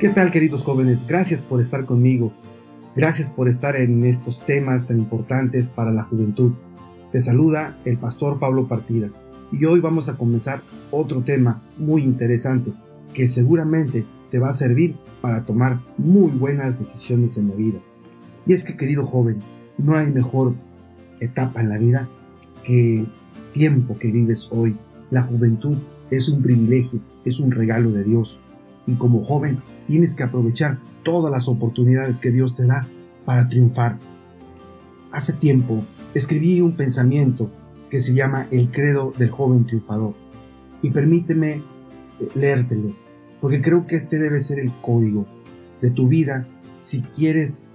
¿Qué tal queridos jóvenes? Gracias por estar conmigo. Gracias por estar en estos temas tan importantes para la juventud. Te saluda el pastor Pablo Partida y hoy vamos a comenzar otro tema muy interesante que seguramente te va a servir para tomar muy buenas decisiones en la vida. Y es que querido joven, no hay mejor etapa en la vida que tiempo que vives hoy. La juventud es un privilegio, es un regalo de Dios y como joven tienes que aprovechar todas las oportunidades que Dios te da para triunfar. Hace tiempo escribí un pensamiento que se llama El credo del joven triunfador y permíteme eh, leértelo porque creo que este debe ser el código de tu vida si quieres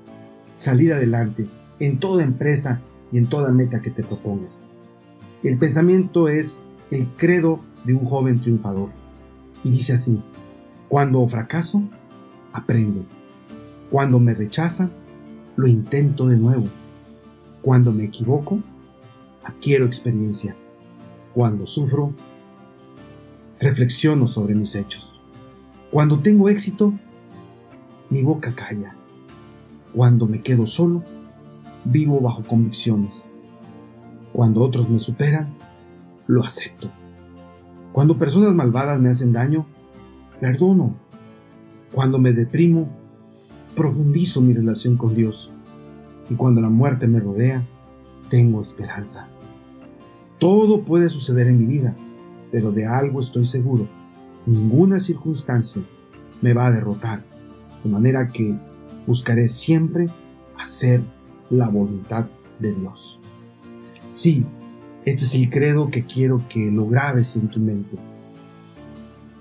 salir adelante en toda empresa y en toda meta que te propongas. El pensamiento es el credo de un joven triunfador y dice así, cuando fracaso, aprendo. Cuando me rechazan, lo intento de nuevo. Cuando me equivoco, adquiero experiencia. Cuando sufro, reflexiono sobre mis hechos. Cuando tengo éxito, mi boca calla. Cuando me quedo solo, vivo bajo convicciones. Cuando otros me superan, lo acepto. Cuando personas malvadas me hacen daño, perdono. Cuando me deprimo, profundizo mi relación con Dios. Y cuando la muerte me rodea, tengo esperanza. Todo puede suceder en mi vida, pero de algo estoy seguro. Ninguna circunstancia me va a derrotar, de manera que buscaré siempre hacer la voluntad de Dios. Sí, este es el credo que quiero que lo grabes en tu mente.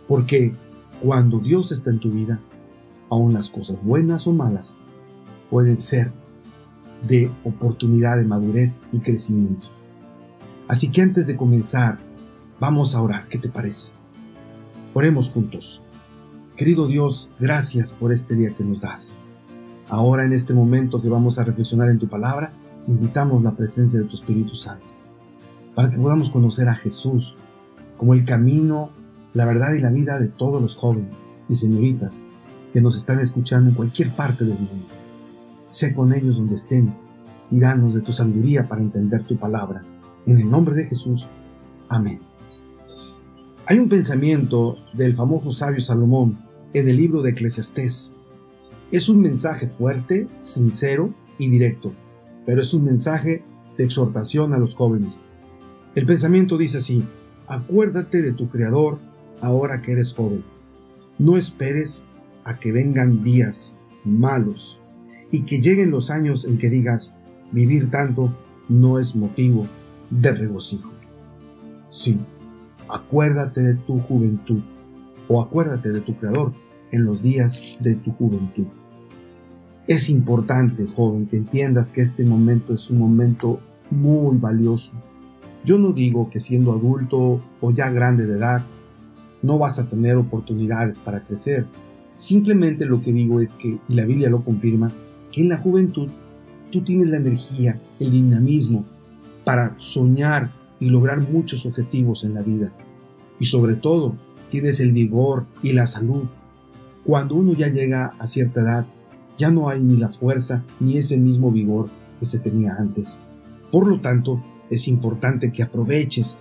Porque cuando Dios está en tu vida, aun las cosas buenas o malas pueden ser de oportunidad de madurez y crecimiento. Así que antes de comenzar, vamos a orar. ¿Qué te parece? Oremos juntos. Querido Dios, gracias por este día que nos das. Ahora en este momento que vamos a reflexionar en tu palabra, invitamos la presencia de tu Espíritu Santo, para que podamos conocer a Jesús como el camino la verdad y la vida de todos los jóvenes y señoritas que nos están escuchando en cualquier parte del mundo. Sé con ellos donde estén y danos de tu sabiduría para entender tu palabra. En el nombre de Jesús. Amén. Hay un pensamiento del famoso sabio Salomón en el libro de Eclesiastés. Es un mensaje fuerte, sincero y directo, pero es un mensaje de exhortación a los jóvenes. El pensamiento dice así, acuérdate de tu Creador ahora que eres joven. No esperes a que vengan días malos y que lleguen los años en que digas, vivir tanto no es motivo de regocijo. Sí, acuérdate de tu juventud o acuérdate de tu Creador en los días de tu juventud. Es importante, joven, que entiendas que este momento es un momento muy valioso. Yo no digo que siendo adulto o ya grande de edad no vas a tener oportunidades para crecer. Simplemente lo que digo es que, y la Biblia lo confirma, que en la juventud tú tienes la energía, el dinamismo para soñar y lograr muchos objetivos en la vida. Y sobre todo, tienes el vigor y la salud. Cuando uno ya llega a cierta edad, ya no hay ni la fuerza ni ese mismo vigor que se tenía antes. Por lo tanto, es importante que aproveches.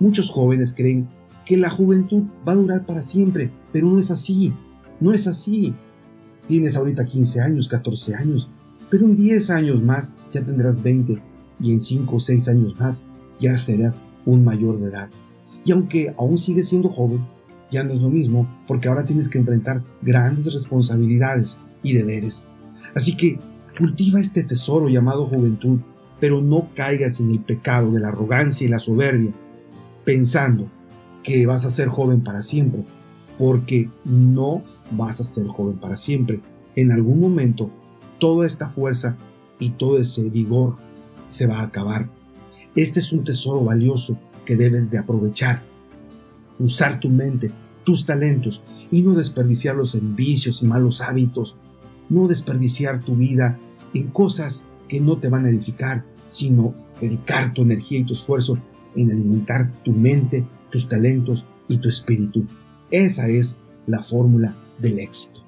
Muchos jóvenes creen que la juventud va a durar para siempre, pero no es así, no es así. Tienes ahorita 15 años, 14 años, pero en 10 años más ya tendrás 20 y en 5 o 6 años más ya serás un mayor de edad. Y aunque aún sigues siendo joven, ya no es lo mismo porque ahora tienes que enfrentar grandes responsabilidades y deberes. Así que cultiva este tesoro llamado juventud, pero no caigas en el pecado de la arrogancia y la soberbia, pensando que vas a ser joven para siempre, porque no vas a ser joven para siempre. En algún momento, toda esta fuerza y todo ese vigor se va a acabar. Este es un tesoro valioso que debes de aprovechar. Usar tu mente, tus talentos y no desperdiciarlos en vicios y malos hábitos. No desperdiciar tu vida en cosas que no te van a edificar, sino dedicar tu energía y tu esfuerzo en alimentar tu mente tus talentos y tu espíritu. Esa es la fórmula del éxito.